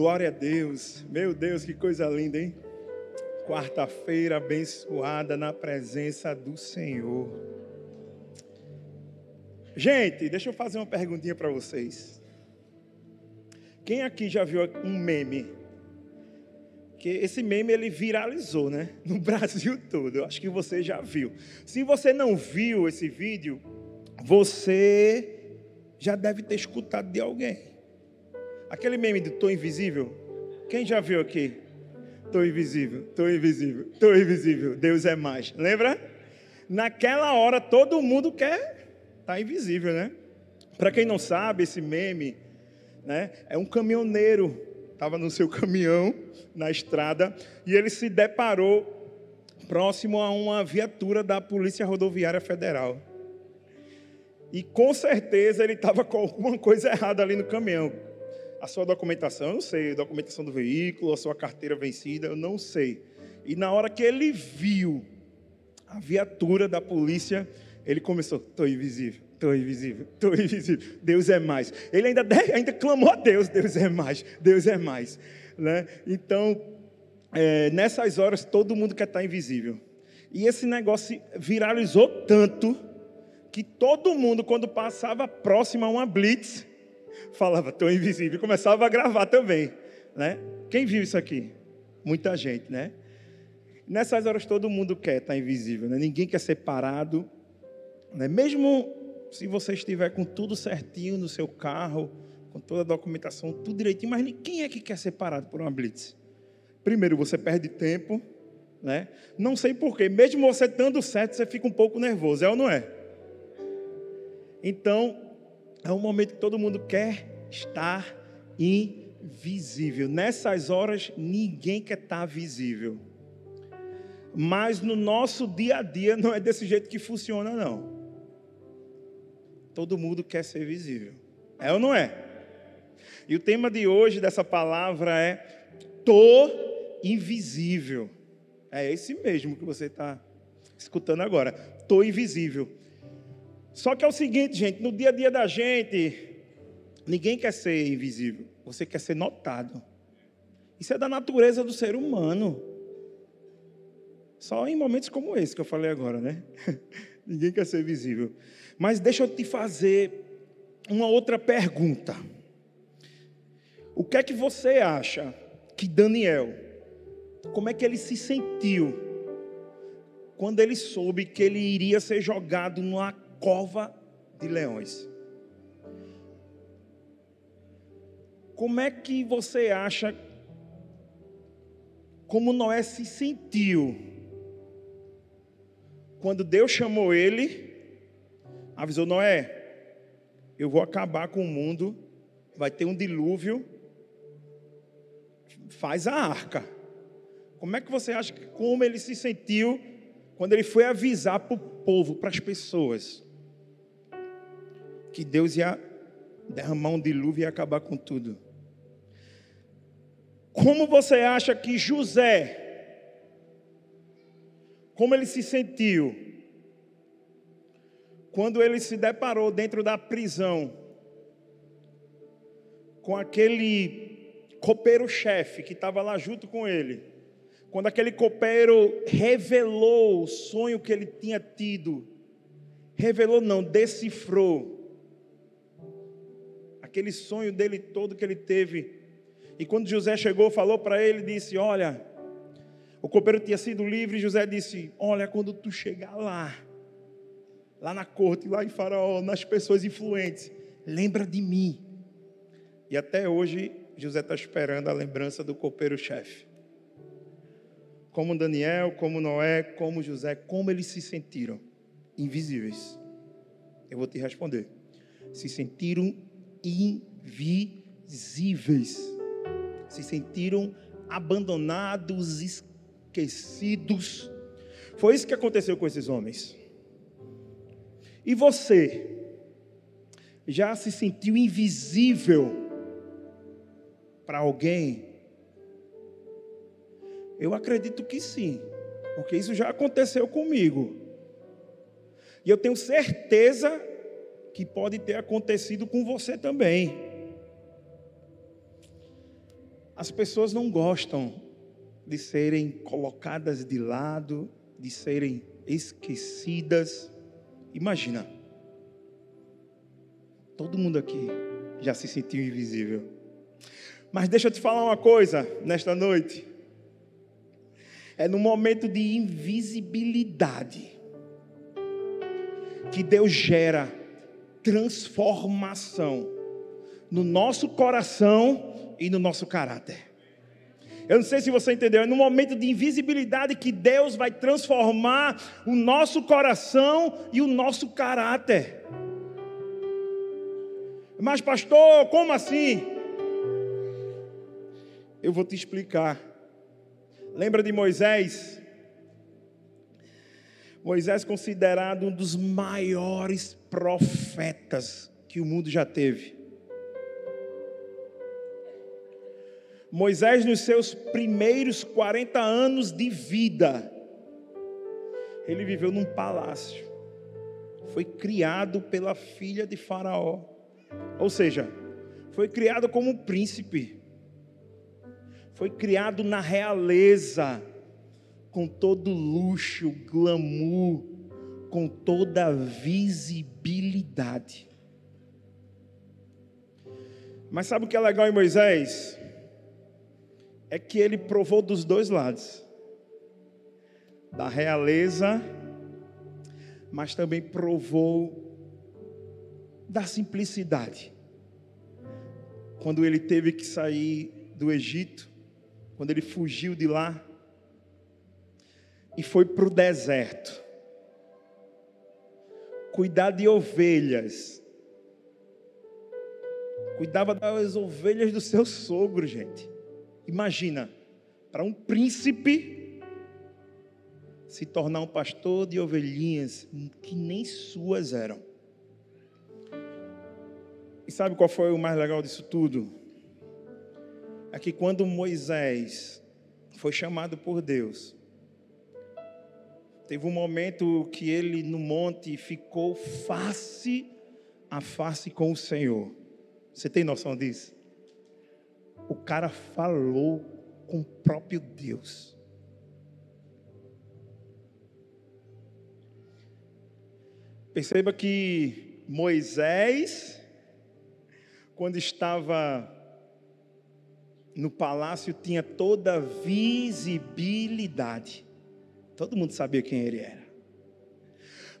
Glória a Deus. Meu Deus, que coisa linda, hein? Quarta-feira abençoada na presença do Senhor. Gente, deixa eu fazer uma perguntinha para vocês. Quem aqui já viu um meme? Que esse meme ele viralizou, né? No Brasil todo. Eu acho que você já viu. Se você não viu esse vídeo, você já deve ter escutado de alguém. Aquele meme do Tô Invisível. Quem já viu aqui? Tô invisível, tô invisível, tô invisível. Deus é mais. Lembra? Naquela hora todo mundo quer estar tá invisível, né? Para quem não sabe, esse meme, né? É um caminhoneiro estava no seu caminhão na estrada e ele se deparou próximo a uma viatura da Polícia Rodoviária Federal. E com certeza ele estava com alguma coisa errada ali no caminhão a sua documentação, eu não sei, a documentação do veículo, a sua carteira vencida, eu não sei. E na hora que ele viu a viatura da polícia, ele começou: estou invisível, estou invisível, estou invisível. Deus é mais. Ele ainda, ainda clamou a Deus: Deus é mais, Deus é mais. Né? Então, é, nessas horas, todo mundo quer estar invisível. E esse negócio viralizou tanto que todo mundo, quando passava próximo a uma blitz, falava, estou invisível, e começava a gravar também. Né? Quem viu isso aqui? Muita gente, né? Nessas horas todo mundo quer estar invisível, né? ninguém quer ser parado. Né? Mesmo se você estiver com tudo certinho no seu carro, com toda a documentação, tudo direitinho, mas quem é que quer ser parado por uma blitz? Primeiro, você perde tempo, né? Não sei porquê, mesmo você estando certo, você fica um pouco nervoso, é ou não é? Então, é um momento que todo mundo quer estar invisível. Nessas horas, ninguém quer estar visível. Mas no nosso dia a dia não é desse jeito que funciona, não. Todo mundo quer ser visível. É ou não é? E o tema de hoje dessa palavra é Tô invisível. É esse mesmo que você está escutando agora. Tô invisível. Só que é o seguinte, gente, no dia a dia da gente, ninguém quer ser invisível, você quer ser notado. Isso é da natureza do ser humano. Só em momentos como esse que eu falei agora, né? ninguém quer ser visível. Mas deixa eu te fazer uma outra pergunta. O que é que você acha que Daniel, como é que ele se sentiu quando ele soube que ele iria ser jogado numa cova de leões. Como é que você acha como Noé se sentiu quando Deus chamou ele, avisou Noé, eu vou acabar com o mundo, vai ter um dilúvio, faz a arca. Como é que você acha que como ele se sentiu quando ele foi avisar para o povo, para as pessoas? Que Deus ia derramar um dilúvio e acabar com tudo. Como você acha que José, como ele se sentiu quando ele se deparou dentro da prisão com aquele copeiro-chefe que estava lá junto com ele? Quando aquele copeiro revelou o sonho que ele tinha tido, revelou não, decifrou aquele sonho dele todo que ele teve. E quando José chegou, falou para ele, disse: Olha, o copeiro tinha sido livre. E José disse: Olha, quando tu chegar lá, lá na corte, lá em Faraó, nas pessoas influentes, lembra de mim. E até hoje, José está esperando a lembrança do copeiro-chefe. Como Daniel, como Noé, como José, como eles se sentiram invisíveis. Eu vou te responder. Se sentiram invisíveis. Se sentiram abandonados, esquecidos. Foi isso que aconteceu com esses homens. E você já se sentiu invisível para alguém? Eu acredito que sim, porque isso já aconteceu comigo. E eu tenho certeza que pode ter acontecido com você também. As pessoas não gostam de serem colocadas de lado, de serem esquecidas. Imagina, todo mundo aqui já se sentiu invisível. Mas deixa eu te falar uma coisa nesta noite. É no momento de invisibilidade que Deus gera transformação no nosso coração e no nosso caráter. Eu não sei se você entendeu, é no momento de invisibilidade que Deus vai transformar o nosso coração e o nosso caráter. Mas, pastor, como assim? Eu vou te explicar. Lembra de Moisés? Moisés considerado um dos maiores profetas que o mundo já teve. Moisés, nos seus primeiros 40 anos de vida, ele viveu num palácio. Foi criado pela filha de Faraó. Ou seja, foi criado como príncipe. Foi criado na realeza, com todo luxo, glamour, com toda a visibilidade. Mas sabe o que é legal em Moisés? é que ele provou dos dois lados da realeza, mas também provou da simplicidade. Quando ele teve que sair do Egito, quando ele fugiu de lá e foi para o deserto, cuidar de ovelhas, cuidava das ovelhas do seu sogro, gente. Imagina, para um príncipe se tornar um pastor de ovelhinhas que nem suas eram. E sabe qual foi o mais legal disso tudo? É que quando Moisés foi chamado por Deus, teve um momento que ele no monte ficou face a face com o Senhor. Você tem noção disso? o cara falou com o próprio Deus. Perceba que Moisés, quando estava no palácio, tinha toda a visibilidade. Todo mundo sabia quem ele era.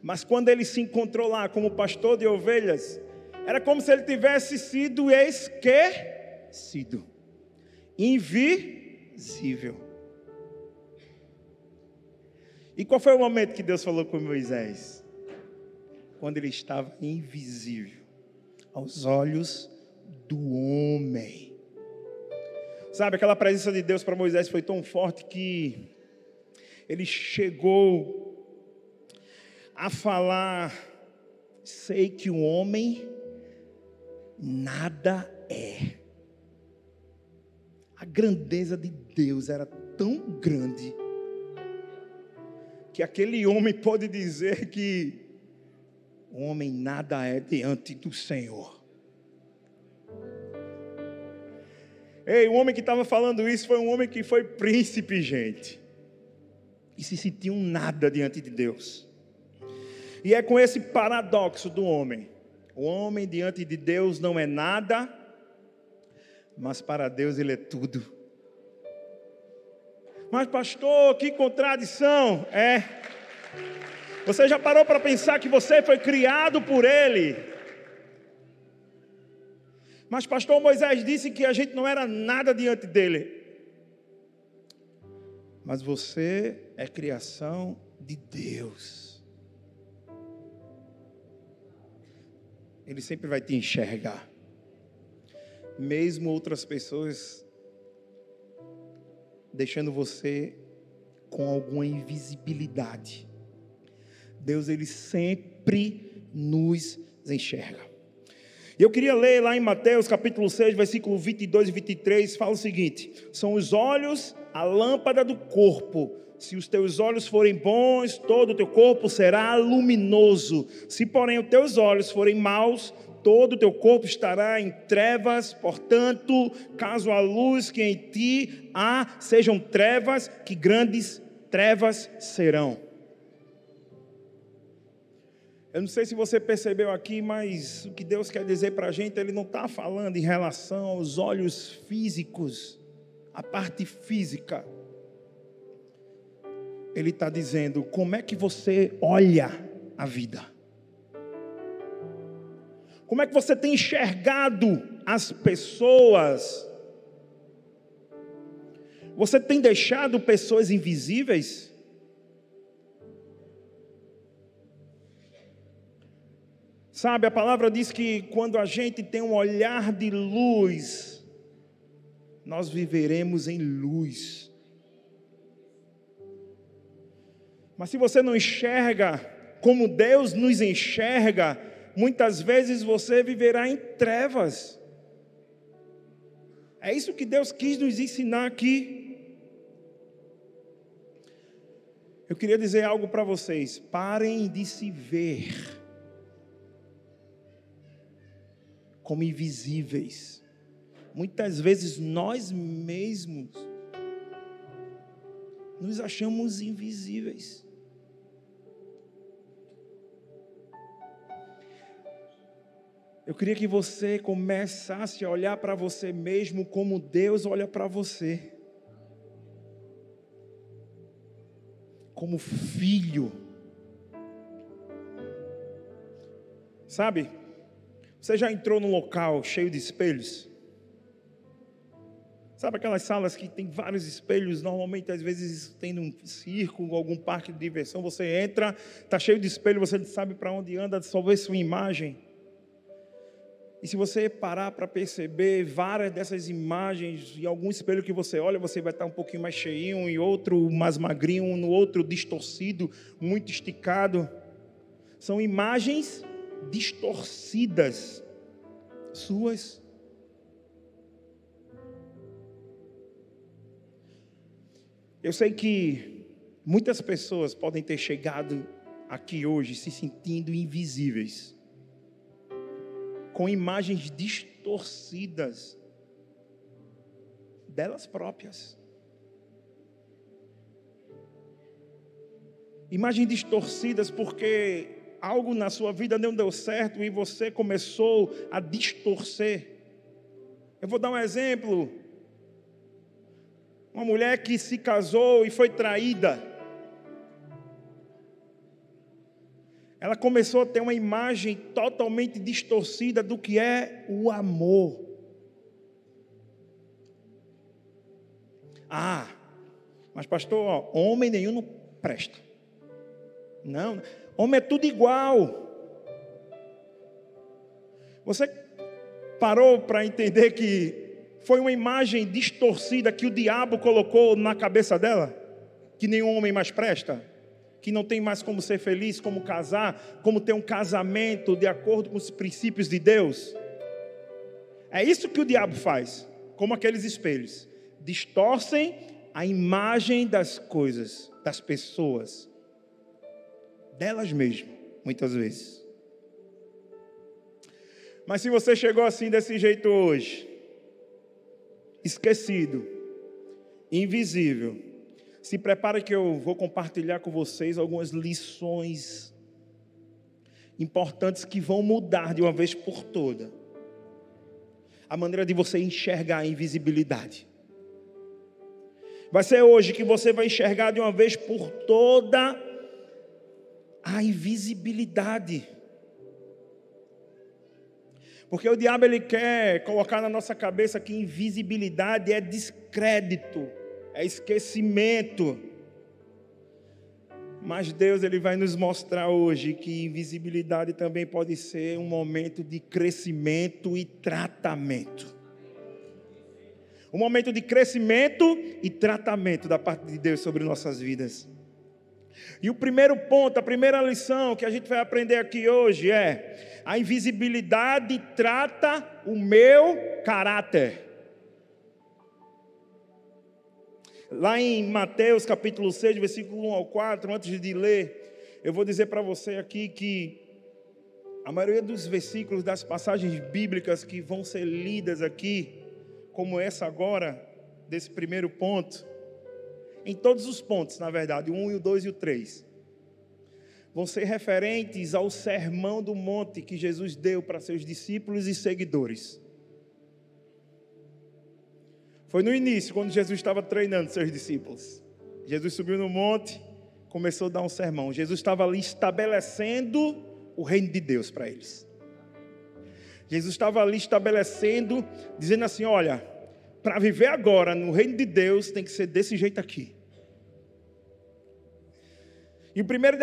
Mas quando ele se encontrou lá como pastor de ovelhas, era como se ele tivesse sido esquecido invisível. E qual foi o momento que Deus falou com Moisés? Quando ele estava invisível aos olhos do homem. Sabe, aquela presença de Deus para Moisés foi tão forte que ele chegou a falar: sei que o homem nada é a grandeza de Deus era tão grande que aquele homem pode dizer que o homem nada é diante do Senhor. Ei, o homem que estava falando isso foi um homem que foi príncipe, gente. E se sentiu um nada diante de Deus. E é com esse paradoxo do homem. O homem diante de Deus não é nada, mas para Deus ele é tudo. Mas, pastor, que contradição! É. Você já parou para pensar que você foi criado por Ele? Mas, pastor Moisés disse que a gente não era nada diante dele. Mas você é criação de Deus. Ele sempre vai te enxergar mesmo outras pessoas deixando você com alguma invisibilidade. Deus ele sempre nos enxerga. Eu queria ler lá em Mateus capítulo 6, versículo 22 e 23, fala o seguinte: São os olhos a lâmpada do corpo. Se os teus olhos forem bons, todo o teu corpo será luminoso. Se, porém, os teus olhos forem maus, todo o teu corpo estará em trevas, portanto, caso a luz que em ti há sejam trevas, que grandes trevas serão. Eu não sei se você percebeu aqui, mas o que Deus quer dizer para a gente, Ele não está falando em relação aos olhos físicos, a parte física. Ele está dizendo como é que você olha a vida. Como é que você tem enxergado as pessoas? Você tem deixado pessoas invisíveis? Sabe, a palavra diz que quando a gente tem um olhar de luz, nós viveremos em luz. Mas se você não enxerga como Deus nos enxerga, muitas vezes você viverá em trevas. É isso que Deus quis nos ensinar aqui. Eu queria dizer algo para vocês: parem de se ver como invisíveis. Muitas vezes nós mesmos nos achamos invisíveis. Eu queria que você começasse a olhar para você mesmo como Deus olha para você. Como filho. Sabe? Você já entrou num local cheio de espelhos? Sabe aquelas salas que tem vários espelhos, normalmente às vezes tem um circo, algum parque de diversão, você entra, está cheio de espelho, você não sabe para onde anda, só vê sua imagem. E se você parar para perceber várias dessas imagens, em algum espelho que você olha, você vai estar um pouquinho mais cheinho, em outro mais magrinho, no outro distorcido, muito esticado. São imagens distorcidas suas. Eu sei que muitas pessoas podem ter chegado aqui hoje se sentindo invisíveis, com imagens distorcidas delas próprias. Imagens distorcidas porque algo na sua vida não deu certo e você começou a distorcer. Eu vou dar um exemplo. Uma mulher que se casou e foi traída. Ela começou a ter uma imagem totalmente distorcida do que é o amor. Ah, mas pastor, homem nenhum não presta. Não, Homem é tudo igual. Você parou para entender que foi uma imagem distorcida que o diabo colocou na cabeça dela? Que nenhum homem mais presta? Que não tem mais como ser feliz, como casar, como ter um casamento de acordo com os princípios de Deus? É isso que o diabo faz, como aqueles espelhos. Distorcem a imagem das coisas, das pessoas delas mesmas, muitas vezes. Mas se você chegou assim desse jeito hoje, esquecido, invisível, se prepare que eu vou compartilhar com vocês algumas lições importantes que vão mudar de uma vez por toda a maneira de você enxergar a invisibilidade. Vai ser hoje que você vai enxergar de uma vez por toda a invisibilidade. Porque o diabo ele quer colocar na nossa cabeça que invisibilidade é descrédito, é esquecimento. Mas Deus ele vai nos mostrar hoje que invisibilidade também pode ser um momento de crescimento e tratamento. Um momento de crescimento e tratamento da parte de Deus sobre nossas vidas. E o primeiro ponto, a primeira lição que a gente vai aprender aqui hoje é: a invisibilidade trata o meu caráter. Lá em Mateus capítulo 6, versículo 1 ao 4, antes de ler, eu vou dizer para você aqui que a maioria dos versículos das passagens bíblicas que vão ser lidas aqui, como essa agora, desse primeiro ponto, em todos os pontos, na verdade, o 1 e o 2 e o 3, vão ser referentes ao sermão do monte que Jesus deu para seus discípulos e seguidores. Foi no início, quando Jesus estava treinando seus discípulos. Jesus subiu no monte, começou a dar um sermão. Jesus estava ali estabelecendo o reino de Deus para eles. Jesus estava ali estabelecendo, dizendo assim: olha, para viver agora no reino de Deus tem que ser desse jeito aqui. E, o primeiro,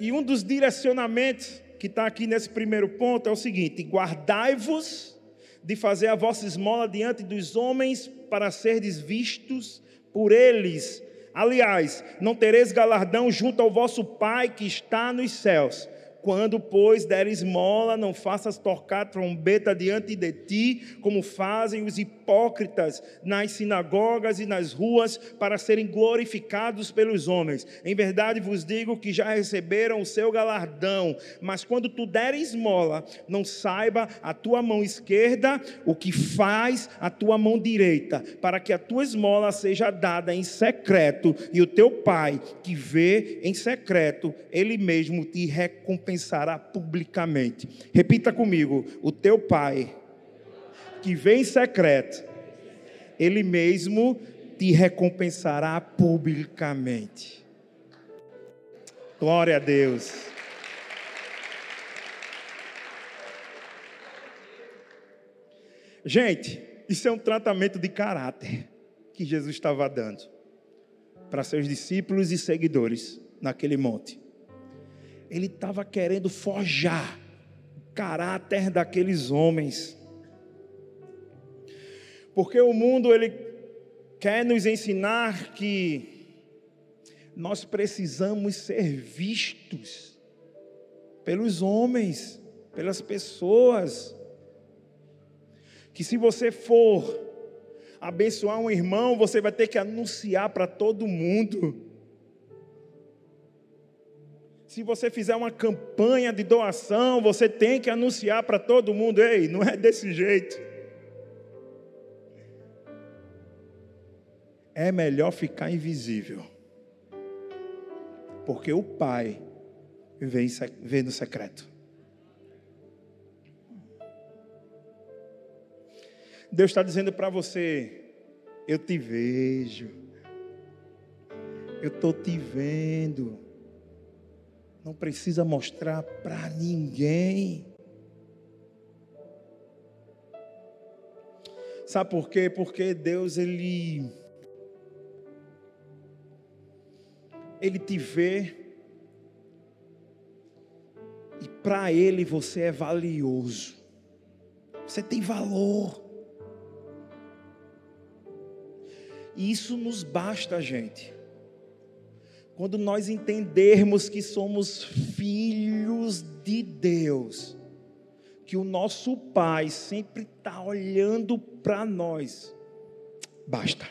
e um dos direcionamentos que está aqui nesse primeiro ponto é o seguinte: guardai-vos de fazer a vossa esmola diante dos homens para serdes vistos por eles. Aliás, não tereis galardão junto ao vosso Pai que está nos céus. Quando, pois, der esmola, não faças tocar trombeta diante de ti, como fazem os hipócritas nas sinagogas e nas ruas, para serem glorificados pelos homens. Em verdade vos digo que já receberam o seu galardão. Mas quando tu der esmola, não saiba a tua mão esquerda o que faz a tua mão direita, para que a tua esmola seja dada em secreto, e o teu pai, que vê em secreto, ele mesmo te recompensa recompensará publicamente. Repita comigo: o teu pai, que vem em secreto, ele mesmo te recompensará publicamente. Glória a Deus. Gente, isso é um tratamento de caráter que Jesus estava dando para seus discípulos e seguidores naquele monte ele estava querendo forjar o caráter daqueles homens. Porque o mundo ele quer nos ensinar que nós precisamos ser vistos pelos homens, pelas pessoas. Que se você for abençoar um irmão, você vai ter que anunciar para todo mundo. Se você fizer uma campanha de doação, você tem que anunciar para todo mundo: ei, não é desse jeito. É melhor ficar invisível. Porque o Pai vem no secreto. Deus está dizendo para você: eu te vejo, eu estou te vendo não precisa mostrar para ninguém. Sabe por quê? Porque Deus ele ele te vê e para ele você é valioso. Você tem valor. E isso nos basta, gente quando nós entendermos que somos filhos de Deus, que o nosso Pai sempre está olhando para nós, basta.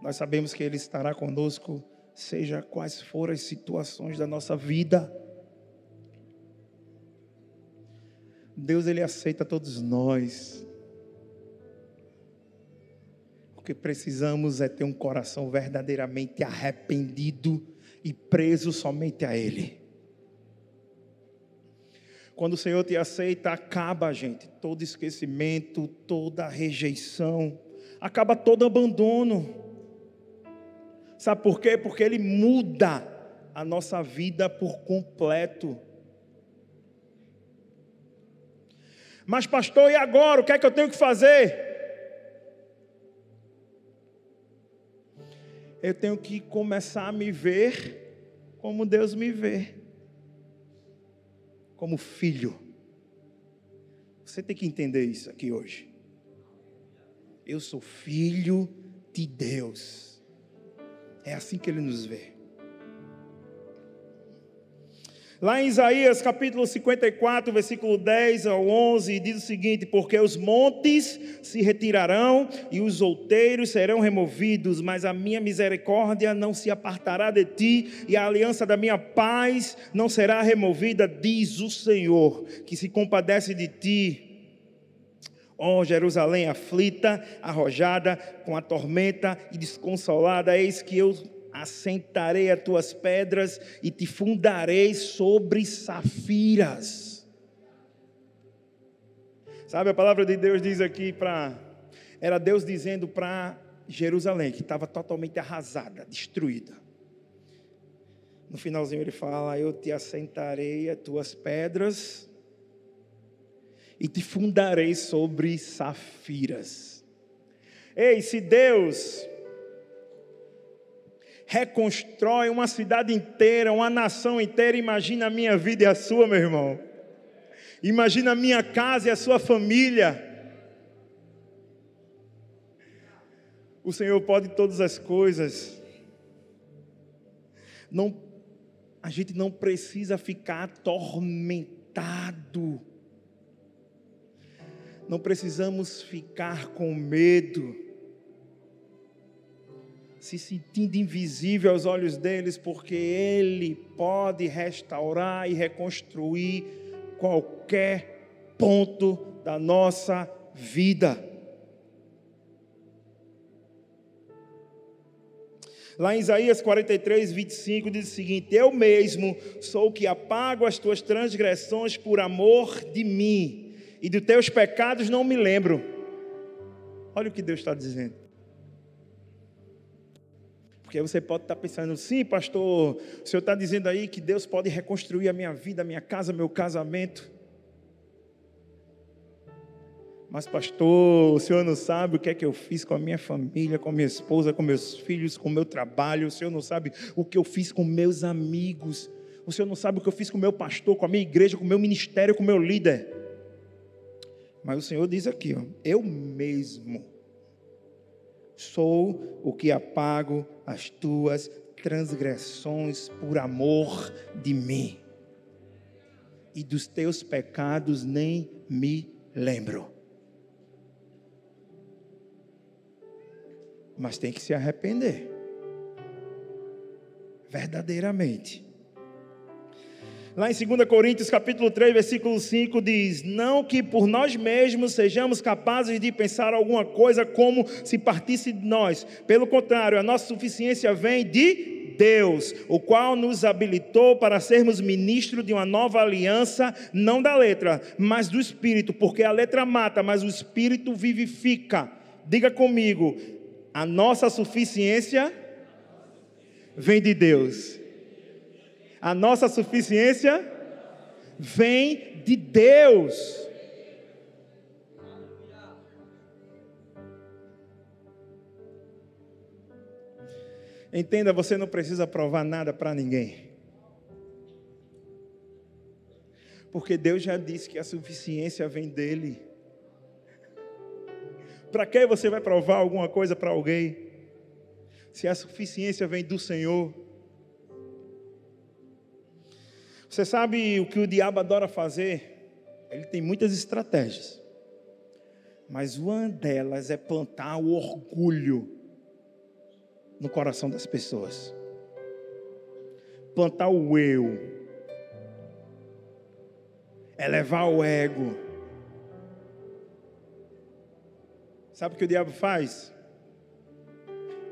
Nós sabemos que Ele estará conosco, seja quais forem as situações da nossa vida. Deus, Ele aceita todos nós. Que precisamos é ter um coração verdadeiramente arrependido e preso somente a Ele. Quando o Senhor te aceita, acaba, gente, todo esquecimento, toda rejeição, acaba todo abandono. Sabe por quê? Porque Ele muda a nossa vida por completo. Mas, pastor, e agora? O que é que eu tenho que fazer? Eu tenho que começar a me ver como Deus me vê como filho. Você tem que entender isso aqui hoje. Eu sou filho de Deus. É assim que Ele nos vê. Lá em Isaías capítulo 54, versículo 10 ao 11, diz o seguinte: Porque os montes se retirarão e os outeiros serão removidos, mas a minha misericórdia não se apartará de ti, e a aliança da minha paz não será removida, diz o Senhor, que se compadece de ti. Ó oh, Jerusalém aflita, arrojada, com a tormenta e desconsolada, eis que eu assentarei as tuas pedras e te fundarei sobre safiras. Sabe, a palavra de Deus diz aqui para. Era Deus dizendo para Jerusalém, que estava totalmente arrasada, destruída. No finalzinho ele fala: Eu te assentarei as tuas pedras e te fundarei sobre safiras. Ei, se Deus reconstrói uma cidade inteira, uma nação inteira. Imagina a minha vida e a sua, meu irmão. Imagina a minha casa e a sua família. O Senhor pode todas as coisas. Não, a gente não precisa ficar atormentado. Não precisamos ficar com medo se sentindo invisível aos olhos deles, porque Ele pode restaurar e reconstruir qualquer ponto da nossa vida. Lá em Isaías 43, 25, diz o seguinte: Eu mesmo sou o que apago as tuas transgressões por amor de mim, e dos teus pecados não me lembro. Olha o que Deus está dizendo. Porque você pode estar pensando, sim, pastor, o senhor está dizendo aí que Deus pode reconstruir a minha vida, a minha casa, meu casamento. Mas, pastor, o senhor não sabe o que é que eu fiz com a minha família, com a minha esposa, com meus filhos, com o meu trabalho. O senhor não sabe o que eu fiz com meus amigos. O senhor não sabe o que eu fiz com o meu pastor, com a minha igreja, com o meu ministério, com o meu líder. Mas o senhor diz aqui, ó, eu mesmo sou o que apago as tuas transgressões por amor de mim. E dos teus pecados nem me lembro. Mas tem que se arrepender. Verdadeiramente. Lá em 2 Coríntios capítulo 3, versículo 5 diz: "Não que por nós mesmos sejamos capazes de pensar alguma coisa como se partisse de nós. Pelo contrário, a nossa suficiência vem de Deus, o qual nos habilitou para sermos ministros de uma nova aliança, não da letra, mas do espírito, porque a letra mata, mas o espírito vivifica." Diga comigo: a nossa suficiência vem de Deus. A nossa suficiência vem de Deus. Entenda, você não precisa provar nada para ninguém. Porque Deus já disse que a suficiência vem dele. Para que você vai provar alguma coisa para alguém? Se a suficiência vem do Senhor. Você sabe o que o diabo adora fazer? Ele tem muitas estratégias. Mas uma delas é plantar o orgulho no coração das pessoas. Plantar o eu. Elevar o ego. Sabe o que o diabo faz?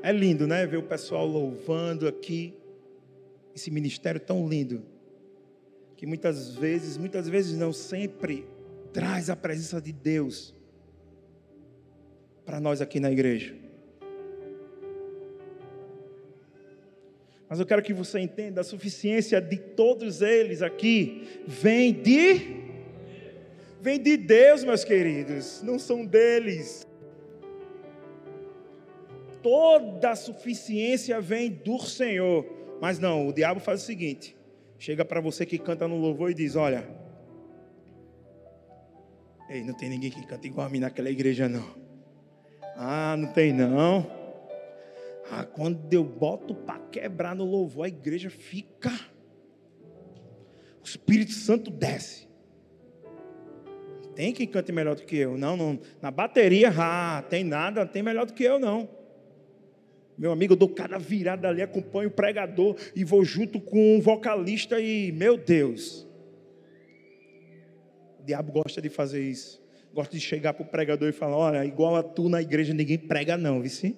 É lindo, né? Ver o pessoal louvando aqui. Esse ministério tão lindo que muitas vezes, muitas vezes não sempre, traz a presença de Deus para nós aqui na igreja. Mas eu quero que você entenda, a suficiência de todos eles aqui vem de vem de Deus, meus queridos, não são deles. Toda a suficiência vem do Senhor. Mas não, o diabo faz o seguinte: chega para você que canta no louvor e diz: Olha, ei, não tem ninguém que canta igual a mim naquela igreja, não. Ah, não tem não. Ah, quando eu boto para quebrar no louvor, a igreja fica. Espírito Santo desce. Tem quem cante melhor do que eu. Não, não. Na bateria, ah, tem nada, tem melhor do que eu, não. Meu amigo, eu dou cada virada ali, acompanho o pregador e vou junto com o vocalista e, meu Deus. O diabo gosta de fazer isso. Gosta de chegar para o pregador e falar: Olha, igual a tu na igreja, ninguém prega, não, vice.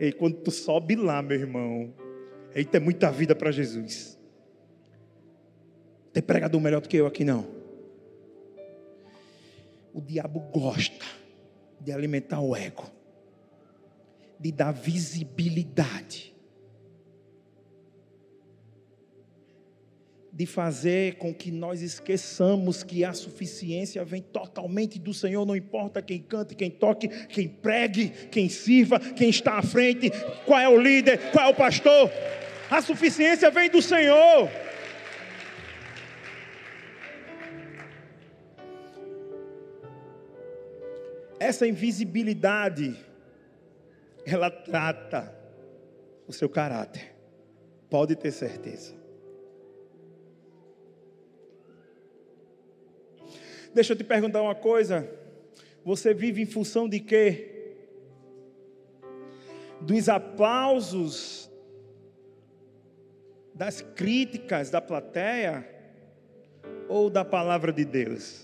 E quando tu sobe lá, meu irmão, eita, é muita vida para Jesus. Tem pregador melhor do que eu aqui, não. O diabo gosta de alimentar o ego, de dar visibilidade, de fazer com que nós esqueçamos que a suficiência vem totalmente do Senhor, não importa quem cante, quem toque, quem pregue, quem sirva, quem está à frente, qual é o líder, qual é o pastor. A suficiência vem do Senhor. Essa invisibilidade, ela trata o seu caráter. Pode ter certeza. Deixa eu te perguntar uma coisa. Você vive em função de quê? Dos aplausos, das críticas da plateia ou da palavra de Deus?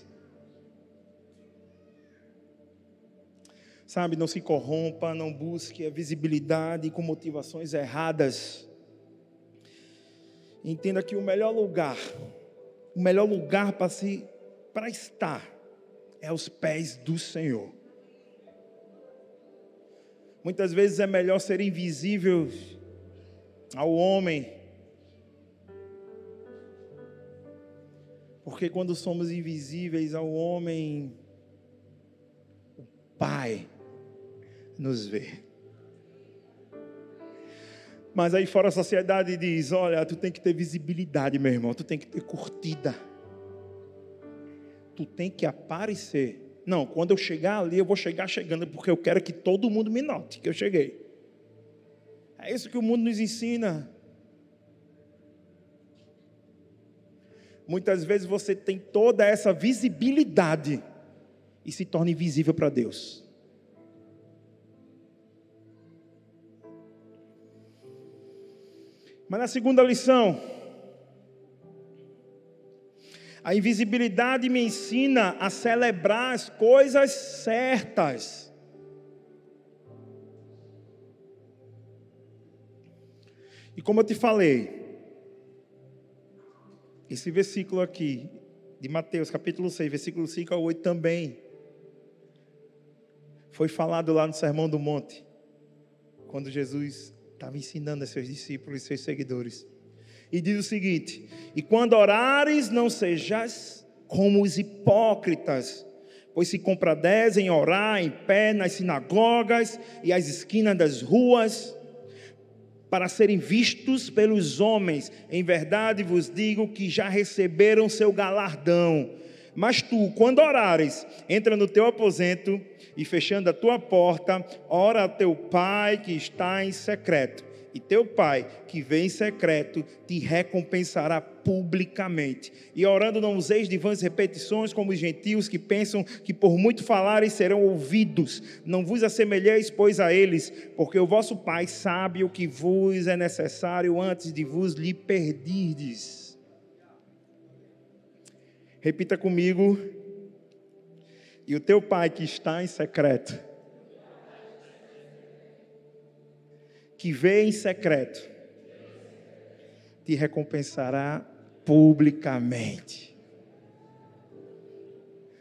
Sabe, não se corrompa, não busque a visibilidade com motivações erradas. Entenda que o melhor lugar, o melhor lugar para se para estar é aos pés do Senhor. Muitas vezes é melhor ser invisível ao homem, porque quando somos invisíveis ao homem, o Pai nos ver. Mas aí fora a sociedade diz: olha, tu tem que ter visibilidade, meu irmão, tu tem que ter curtida. Tu tem que aparecer. Não, quando eu chegar ali, eu vou chegar chegando, porque eu quero que todo mundo me note que eu cheguei. É isso que o mundo nos ensina. Muitas vezes você tem toda essa visibilidade e se torna invisível para Deus. Mas na segunda lição, a invisibilidade me ensina a celebrar as coisas certas. E como eu te falei, esse versículo aqui, de Mateus, capítulo 6, versículo 5 a 8 também, foi falado lá no Sermão do Monte, quando Jesus estava ensinando a seus discípulos e seus seguidores. E diz o seguinte: E quando orares, não sejas como os hipócritas, pois se compradezem orar em pé nas sinagogas e às esquinas das ruas, para serem vistos pelos homens. Em verdade vos digo que já receberam seu galardão. Mas tu, quando orares, entra no teu aposento e fechando a tua porta, ora a teu pai que está em secreto. E teu pai, que vem em secreto, te recompensará publicamente. E orando não useis de vãs repetições como os gentios que pensam que por muito falarem serão ouvidos. Não vos assemelheis, pois, a eles, porque o vosso pai sabe o que vos é necessário antes de vos lhe perdirdes. Repita comigo. E o teu pai que está em secreto, que vê em secreto, te recompensará publicamente.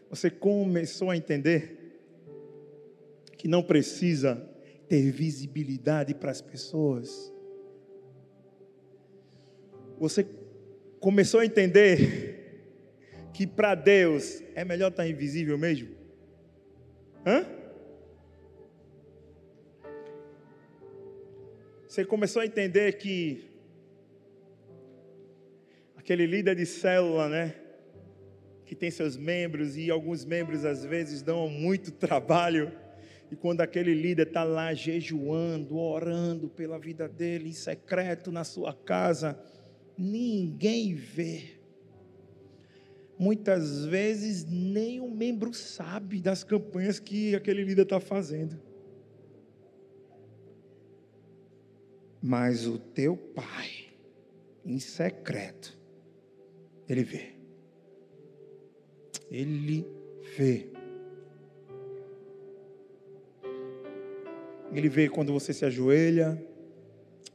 Você começou a entender que não precisa ter visibilidade para as pessoas. Você começou a entender que para Deus é melhor estar invisível mesmo? Hã? Você começou a entender que aquele líder de célula, né? Que tem seus membros e alguns membros às vezes dão muito trabalho. E quando aquele líder está lá jejuando, orando pela vida dele, em secreto na sua casa, ninguém vê. Muitas vezes nem o membro sabe das campanhas que aquele líder está fazendo. Mas o teu pai, em secreto, ele vê. Ele vê. Ele vê quando você se ajoelha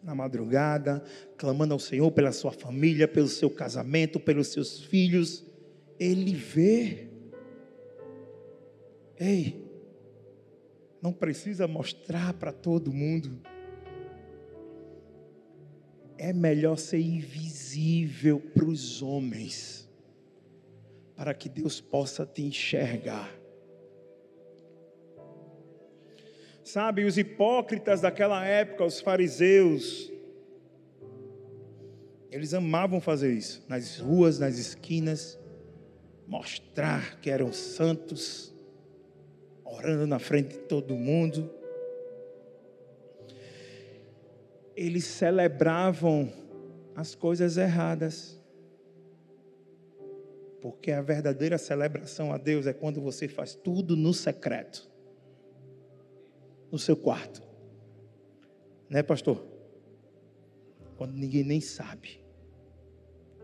na madrugada, clamando ao Senhor pela sua família, pelo seu casamento, pelos seus filhos. Ele vê. Ei, não precisa mostrar para todo mundo é melhor ser invisível para os homens, para que Deus possa te enxergar. Sabe, os hipócritas daquela época, os fariseus, eles amavam fazer isso, nas ruas, nas esquinas, mostrar que eram santos, orando na frente de todo mundo. eles celebravam as coisas erradas. Porque a verdadeira celebração a Deus é quando você faz tudo no secreto, no seu quarto. Né, pastor? Quando ninguém nem sabe.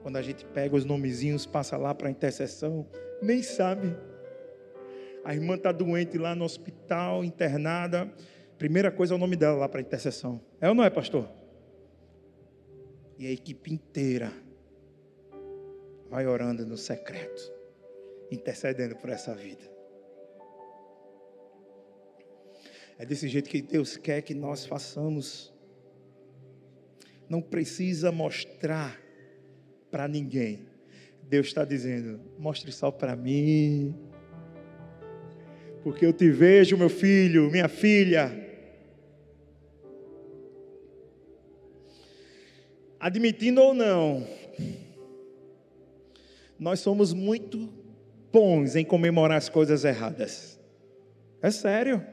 Quando a gente pega os nomezinhos, passa lá para a intercessão, nem sabe. A irmã está doente lá no hospital, internada. Primeira coisa é o nome dela lá para a intercessão. É ou não é, pastor? E a equipe inteira vai orando no secreto, intercedendo por essa vida. É desse jeito que Deus quer que nós façamos. Não precisa mostrar para ninguém. Deus está dizendo: mostre só para mim. Porque eu te vejo, meu filho, minha filha. admitindo ou não, nós somos muito bons em comemorar as coisas erradas. É sério.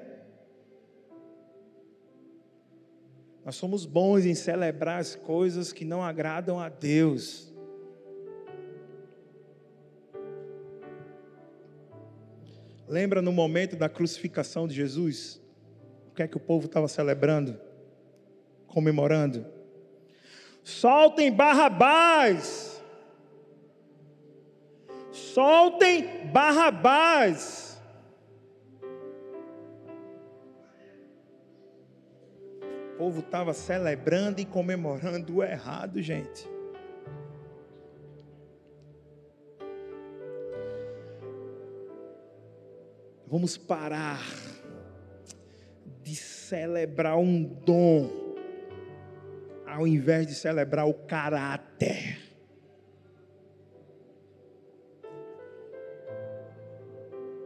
Nós somos bons em celebrar as coisas que não agradam a Deus. Lembra no momento da crucificação de Jesus? O que é que o povo estava celebrando? Comemorando? Soltem Barrabás. Soltem Barrabás. O povo estava celebrando e comemorando o errado, gente. Vamos parar de celebrar um dom ao invés de celebrar o caráter.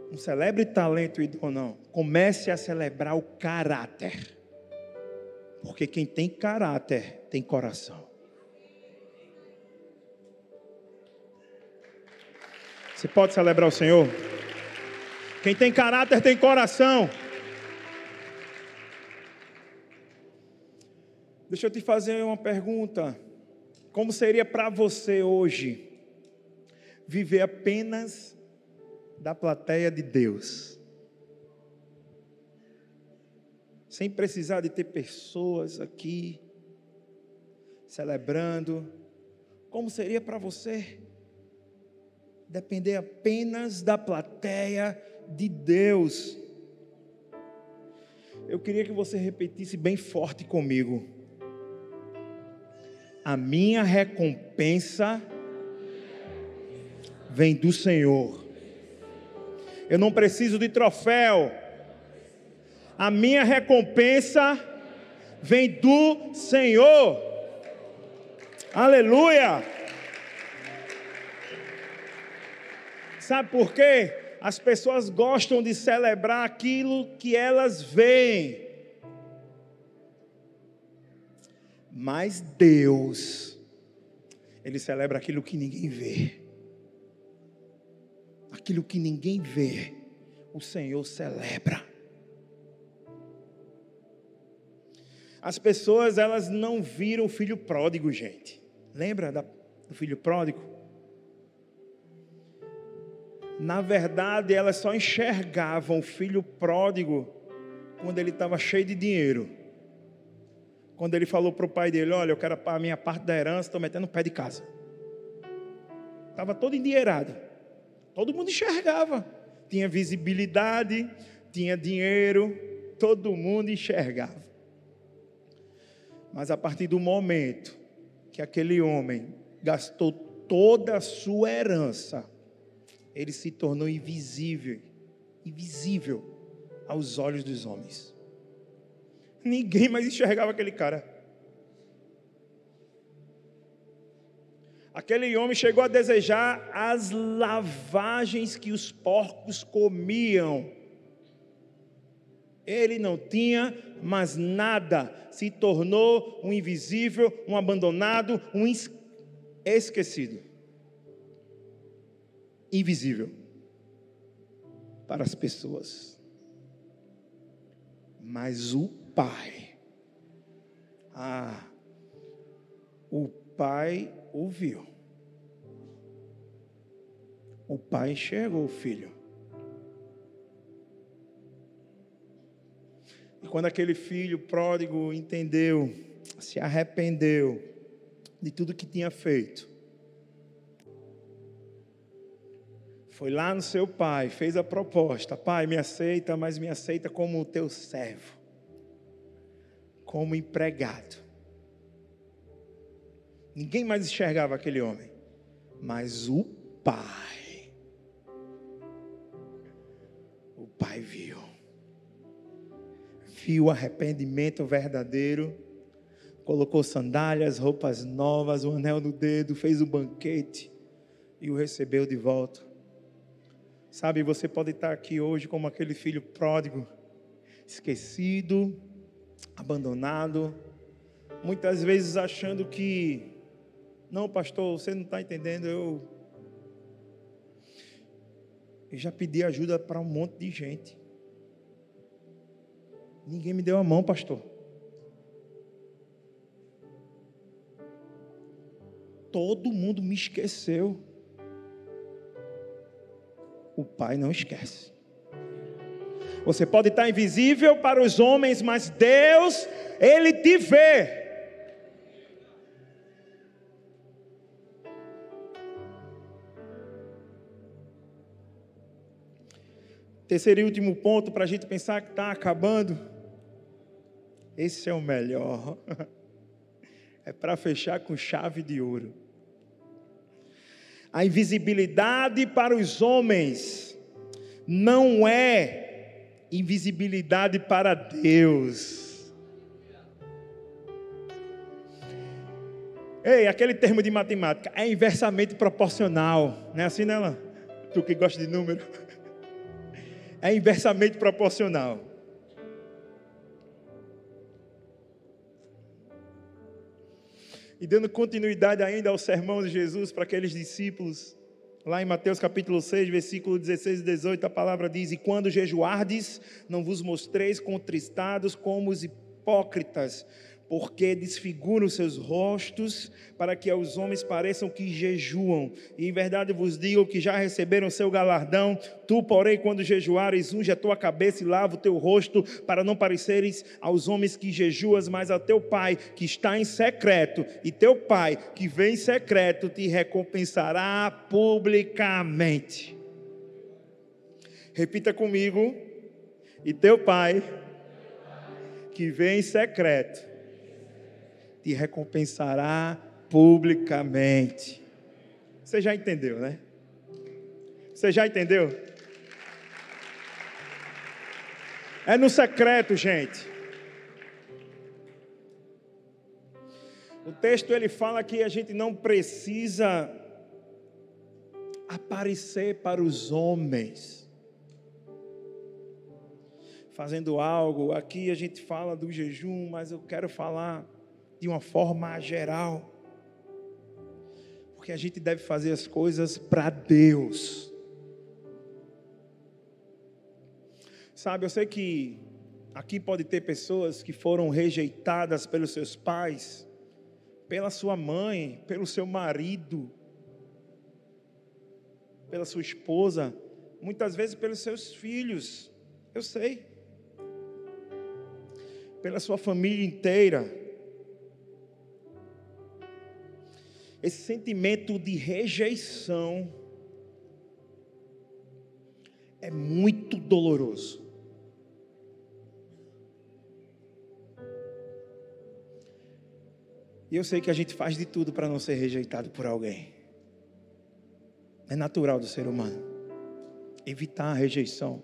Não celebre talento e dom, não. Comece a celebrar o caráter. Porque quem tem caráter tem coração. Você pode celebrar o Senhor? Quem tem caráter tem coração. Deixa eu te fazer uma pergunta. Como seria para você hoje viver apenas da plateia de Deus? Sem precisar de ter pessoas aqui celebrando. Como seria para você depender apenas da plateia de Deus? Eu queria que você repetisse bem forte comigo a minha recompensa vem do Senhor. Eu não preciso de troféu. A minha recompensa vem do Senhor. Aleluia! Sabe por quê? As pessoas gostam de celebrar aquilo que elas veem. Mas Deus, Ele celebra aquilo que ninguém vê. Aquilo que ninguém vê, o Senhor celebra. As pessoas, elas não viram o filho pródigo, gente. Lembra do filho pródigo? Na verdade, elas só enxergavam o filho pródigo quando ele estava cheio de dinheiro. Quando ele falou para o pai dele: Olha, eu quero a minha parte da herança, estou metendo o pé de casa. Estava todo endinheirado. Todo mundo enxergava. Tinha visibilidade, tinha dinheiro, todo mundo enxergava. Mas a partir do momento que aquele homem gastou toda a sua herança, ele se tornou invisível, invisível aos olhos dos homens. Ninguém mais enxergava aquele cara. Aquele homem chegou a desejar as lavagens que os porcos comiam. Ele não tinha mais nada, se tornou um invisível, um abandonado, um esquecido invisível para as pessoas. Mas o Pai, ah, o Pai ouviu. O Pai enxergou o filho. E quando aquele filho pródigo entendeu, se arrependeu de tudo que tinha feito, Foi lá no seu pai, fez a proposta: Pai, me aceita, mas me aceita como o teu servo, como empregado. Ninguém mais enxergava aquele homem, mas o pai. O pai viu. Viu o arrependimento verdadeiro, colocou sandálias, roupas novas, um anel no dedo, fez o banquete e o recebeu de volta. Sabe, você pode estar aqui hoje como aquele filho pródigo, esquecido, abandonado, muitas vezes achando que, não, pastor, você não está entendendo, eu, eu já pedi ajuda para um monte de gente. Ninguém me deu a mão, pastor. Todo mundo me esqueceu o Pai não esquece. Você pode estar invisível para os homens, mas Deus, Ele te vê. Terceiro e último ponto para a gente pensar que está acabando. Esse é o melhor. É para fechar com chave de ouro a invisibilidade para os homens não é invisibilidade para Deus. Ei, aquele termo de matemática é inversamente proporcional, não é assim, né, Tu que gosta de número. É inversamente proporcional. E dando continuidade ainda ao sermão de Jesus para aqueles discípulos, lá em Mateus capítulo 6, versículo 16 e 18, a palavra diz: E quando jejuardes, não vos mostreis contristados como os hipócritas, porque desfiguram seus rostos, para que aos homens pareçam que jejuam. E em verdade vos digo que já receberam seu galardão. Tu, porém, quando jejuares, unge a tua cabeça e lava o teu rosto, para não pareceres aos homens que jejuas, mas a teu Pai que está em secreto. E teu Pai que vem em secreto te recompensará publicamente. Repita comigo. E teu Pai que vem em secreto te recompensará publicamente. Você já entendeu, né? Você já entendeu? É no secreto, gente. O texto ele fala que a gente não precisa aparecer para os homens fazendo algo. Aqui a gente fala do jejum, mas eu quero falar de uma forma geral. Porque a gente deve fazer as coisas para Deus. Sabe, eu sei que aqui pode ter pessoas que foram rejeitadas pelos seus pais, pela sua mãe, pelo seu marido, pela sua esposa, muitas vezes pelos seus filhos, eu sei, pela sua família inteira. Esse sentimento de rejeição é muito doloroso. E eu sei que a gente faz de tudo para não ser rejeitado por alguém. É natural do ser humano. Evitar a rejeição.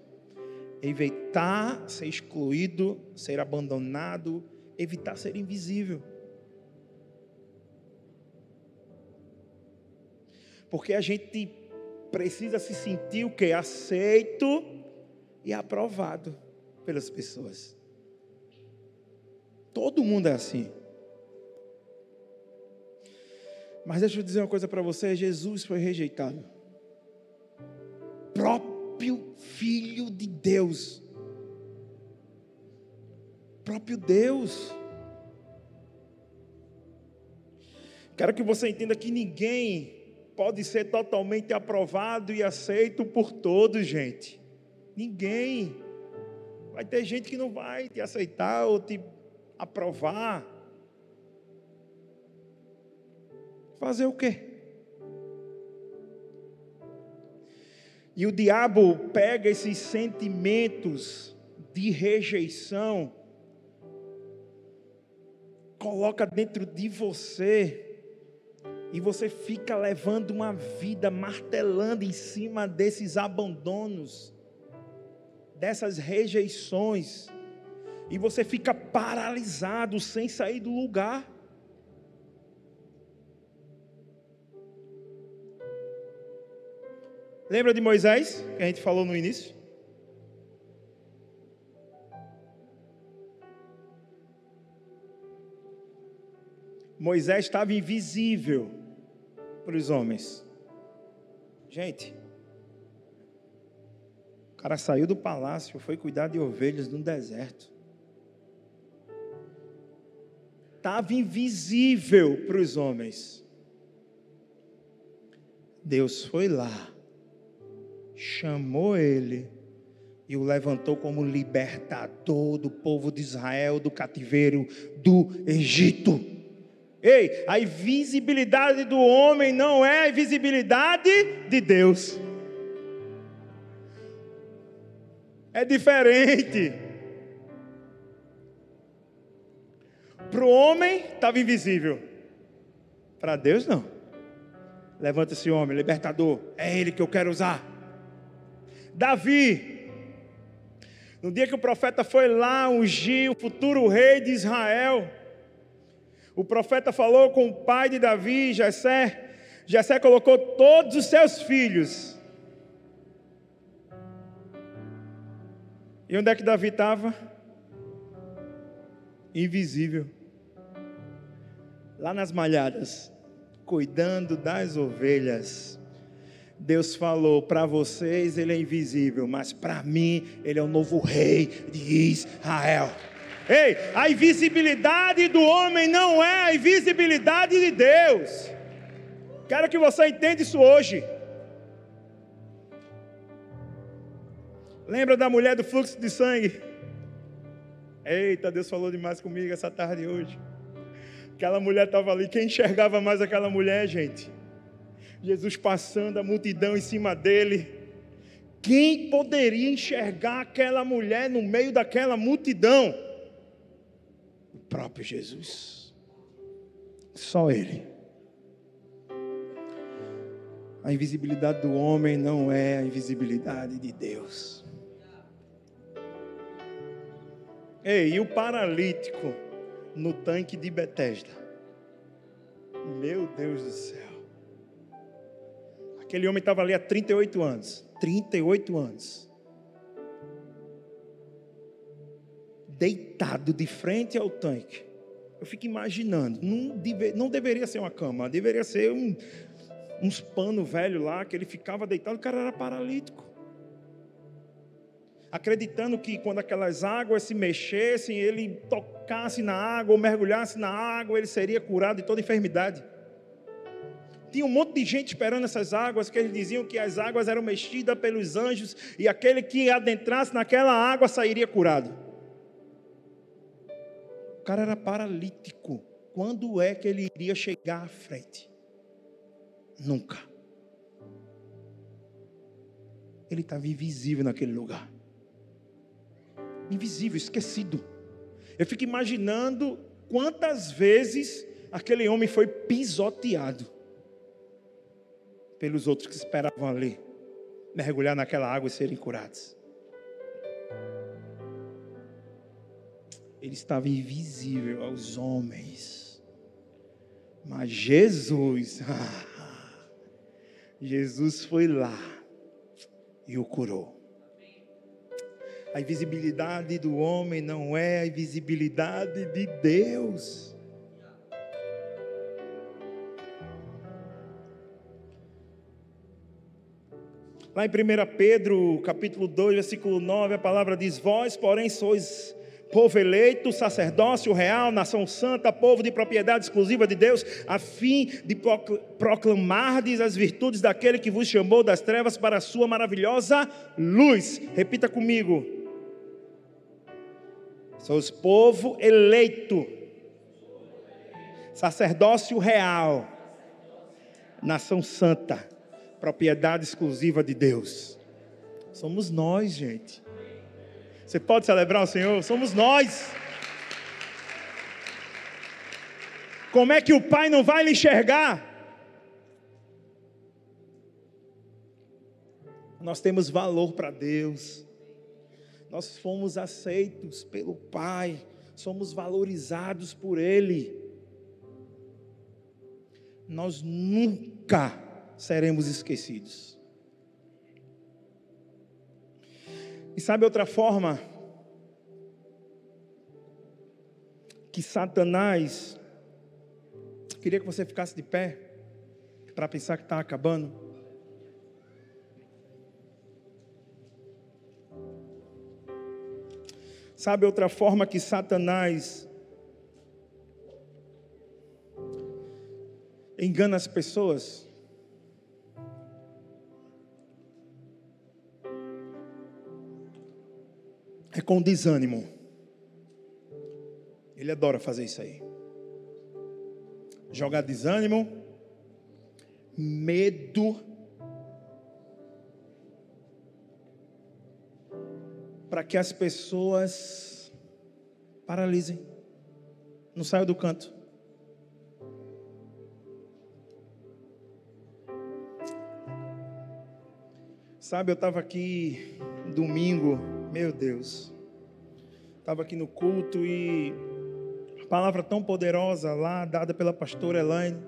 Evitar ser excluído, ser abandonado, evitar ser invisível. Porque a gente precisa se sentir o que? Aceito e aprovado pelas pessoas. Todo mundo é assim. Mas deixa eu dizer uma coisa para você: Jesus foi rejeitado. Próprio Filho de Deus. Próprio Deus. Quero que você entenda que ninguém pode ser totalmente aprovado e aceito por todos, gente. Ninguém. Vai ter gente que não vai te aceitar ou te aprovar. Fazer o quê? E o diabo pega esses sentimentos de rejeição, coloca dentro de você, e você fica levando uma vida martelando em cima desses abandonos, dessas rejeições, e você fica paralisado, sem sair do lugar. Lembra de Moisés, que a gente falou no início? Moisés estava invisível para os homens. Gente, o cara saiu do palácio, foi cuidar de ovelhas no deserto. Estava invisível para os homens. Deus foi lá chamou ele e o levantou como libertador do povo de Israel do cativeiro do Egito. Ei, a invisibilidade do homem não é a invisibilidade de Deus. É diferente. Para o homem estava invisível, para Deus não. Levanta esse homem, libertador, é ele que eu quero usar. Davi. No dia que o profeta foi lá ungir o futuro rei de Israel, o profeta falou com o pai de Davi, Jessé. Jessé colocou todos os seus filhos. E onde é que Davi estava? Invisível. Lá nas malhadas, cuidando das ovelhas. Deus falou: para vocês ele é invisível, mas para mim ele é o novo rei de Israel. Ei, a invisibilidade do homem não é a invisibilidade de Deus. Quero que você entenda isso hoje. Lembra da mulher do fluxo de sangue? Eita, Deus falou demais comigo essa tarde hoje. Aquela mulher estava ali. Quem enxergava mais aquela mulher, gente? Jesus passando, a multidão em cima dele. Quem poderia enxergar aquela mulher no meio daquela multidão? Próprio Jesus. Só Ele. A invisibilidade do homem não é a invisibilidade de Deus. Ei, e o paralítico no tanque de Betesda? Meu Deus do céu. Aquele homem estava ali há 38 anos. 38 anos. Deitado de frente ao tanque. Eu fico imaginando, não, deve, não deveria ser uma cama, deveria ser um, uns pano velho lá, que ele ficava deitado, o cara era paralítico. Acreditando que quando aquelas águas se mexessem, ele tocasse na água ou mergulhasse na água, ele seria curado de toda enfermidade Tinha um monte de gente esperando essas águas, que eles diziam que as águas eram mexidas pelos anjos e aquele que adentrasse naquela água sairia curado. Cara era paralítico. Quando é que ele iria chegar à frente? Nunca. Ele estava invisível naquele lugar. Invisível, esquecido. Eu fico imaginando quantas vezes aquele homem foi pisoteado pelos outros que esperavam ali mergulhar naquela água e serem curados. Ele estava invisível aos homens. Mas Jesus, Jesus foi lá e o curou. A invisibilidade do homem não é a invisibilidade de Deus. Lá em 1 Pedro, capítulo 2, versículo 9, a palavra diz: Vós, porém, sois povo eleito, sacerdócio real, nação santa, povo de propriedade exclusiva de Deus, a fim de proclamardes as virtudes daquele que vos chamou das trevas para a sua maravilhosa luz. Repita comigo. Sois povo eleito, sacerdócio real, nação santa propriedade exclusiva de Deus. Somos nós, gente. Você pode celebrar o Senhor? Somos nós. Como é que o Pai não vai lhe enxergar? Nós temos valor para Deus. Nós fomos aceitos pelo Pai, somos valorizados por Ele. Nós nunca seremos esquecidos. E sabe outra forma que Satanás queria que você ficasse de pé para pensar que está acabando. Sabe outra forma que Satanás engana as pessoas? Com desânimo. Ele adora fazer isso aí. Jogar desânimo, medo, para que as pessoas paralisem, não saiam do canto. Sabe, eu estava aqui domingo meu Deus. Estava aqui no culto e a palavra tão poderosa lá, dada pela pastora Elaine.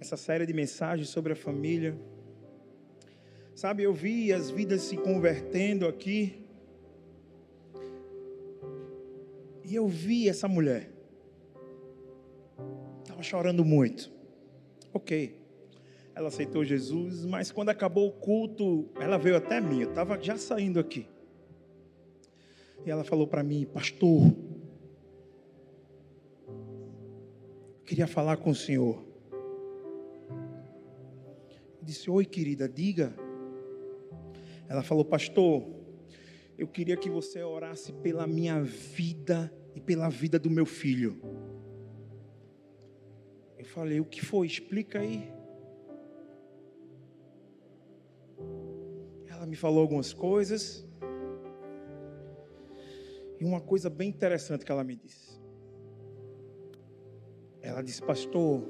Essa série de mensagens sobre a família. Sabe, eu vi as vidas se convertendo aqui. E eu vi essa mulher. Estava chorando muito. Ok. Ela aceitou Jesus, mas quando acabou o culto, ela veio até mim. Eu estava já saindo aqui. E ela falou para mim, pastor, queria falar com o senhor. Eu disse, oi querida, diga. Ela falou, pastor, eu queria que você orasse pela minha vida e pela vida do meu filho. Eu falei, o que foi? Explica aí. Ela me falou algumas coisas. E uma coisa bem interessante que ela me disse. Ela disse, pastor,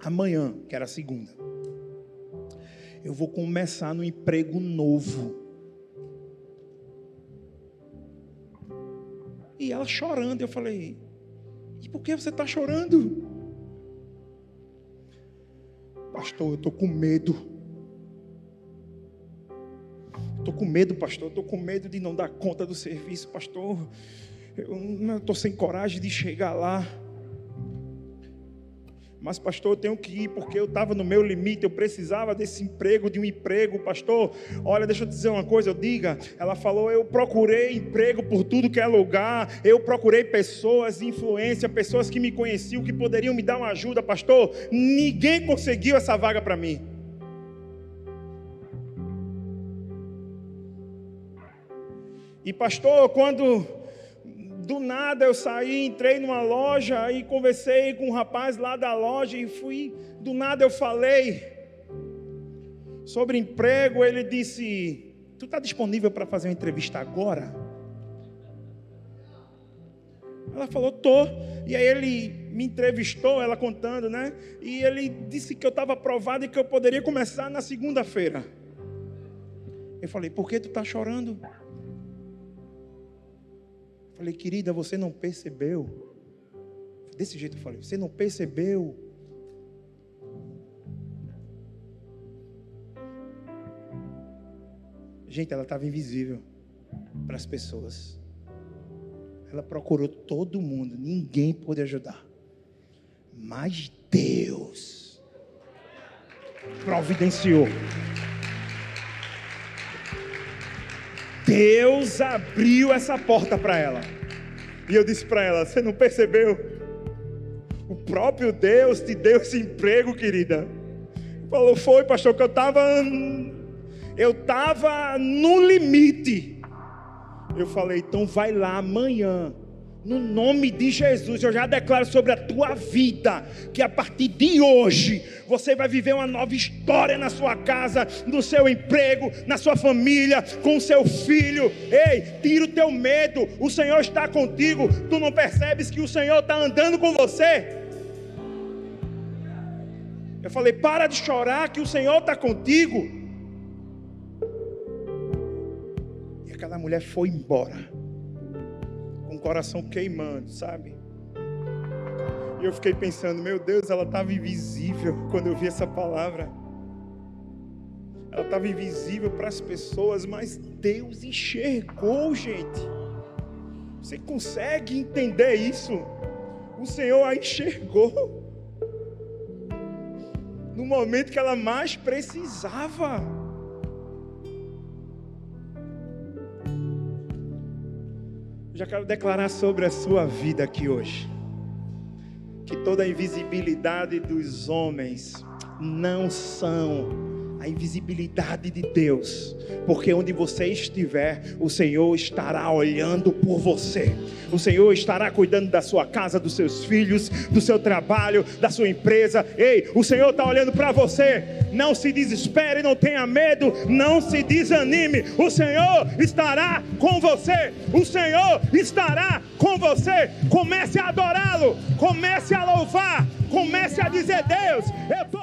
amanhã, que era segunda, eu vou começar no emprego novo. E ela chorando, eu falei, e por que você está chorando? Pastor, eu estou com medo. Com medo, pastor. Estou com medo de não dar conta do serviço, pastor. Eu estou sem coragem de chegar lá. Mas, pastor, eu tenho que ir porque eu estava no meu limite, eu precisava desse emprego, de um emprego, pastor. Olha, deixa eu te dizer uma coisa, eu diga. Ela falou: eu procurei emprego por tudo que é lugar, eu procurei pessoas, influência, pessoas que me conheciam, que poderiam me dar uma ajuda, pastor. Ninguém conseguiu essa vaga para mim. E, pastor, quando do nada eu saí, entrei numa loja e conversei com um rapaz lá da loja e fui, do nada eu falei sobre emprego, ele disse: "Tu está disponível para fazer uma entrevista agora?" Ela falou: "Tô". E aí ele me entrevistou, ela contando, né? E ele disse que eu estava aprovado e que eu poderia começar na segunda-feira. Eu falei: "Por que tu está chorando?" Falei, querida, você não percebeu? Desse jeito eu falei, você não percebeu? Gente, ela estava invisível para as pessoas. Ela procurou todo mundo, ninguém pôde ajudar. Mas Deus providenciou. Deus abriu essa porta para ela. E eu disse para ela: Você não percebeu? O próprio Deus te deu esse emprego, querida. Falou: Foi, pastor, que eu estava. Eu estava no limite. Eu falei: Então vai lá amanhã no nome de Jesus, eu já declaro sobre a tua vida que a partir de hoje você vai viver uma nova história na sua casa, no seu emprego, na sua família, com o seu filho. Ei, tira o teu medo, o Senhor está contigo. Tu não percebes que o Senhor está andando com você? Eu falei: para de chorar, que o Senhor está contigo. E aquela mulher foi embora o coração queimando, sabe? E eu fiquei pensando, meu Deus, ela estava invisível quando eu vi essa palavra. Ela estava invisível para as pessoas, mas Deus enxergou, gente. Você consegue entender isso? O Senhor a enxergou. No momento que ela mais precisava. Já quero declarar sobre a sua vida aqui hoje. Que toda a invisibilidade dos homens não são a invisibilidade de Deus, porque onde você estiver, o Senhor estará olhando por você, o Senhor estará cuidando da sua casa, dos seus filhos, do seu trabalho, da sua empresa. Ei, o Senhor está olhando para você. Não se desespere, não tenha medo, não se desanime. O Senhor estará com você, o Senhor estará com você. Comece a adorá-lo, comece a louvar, comece a dizer: Deus, eu estou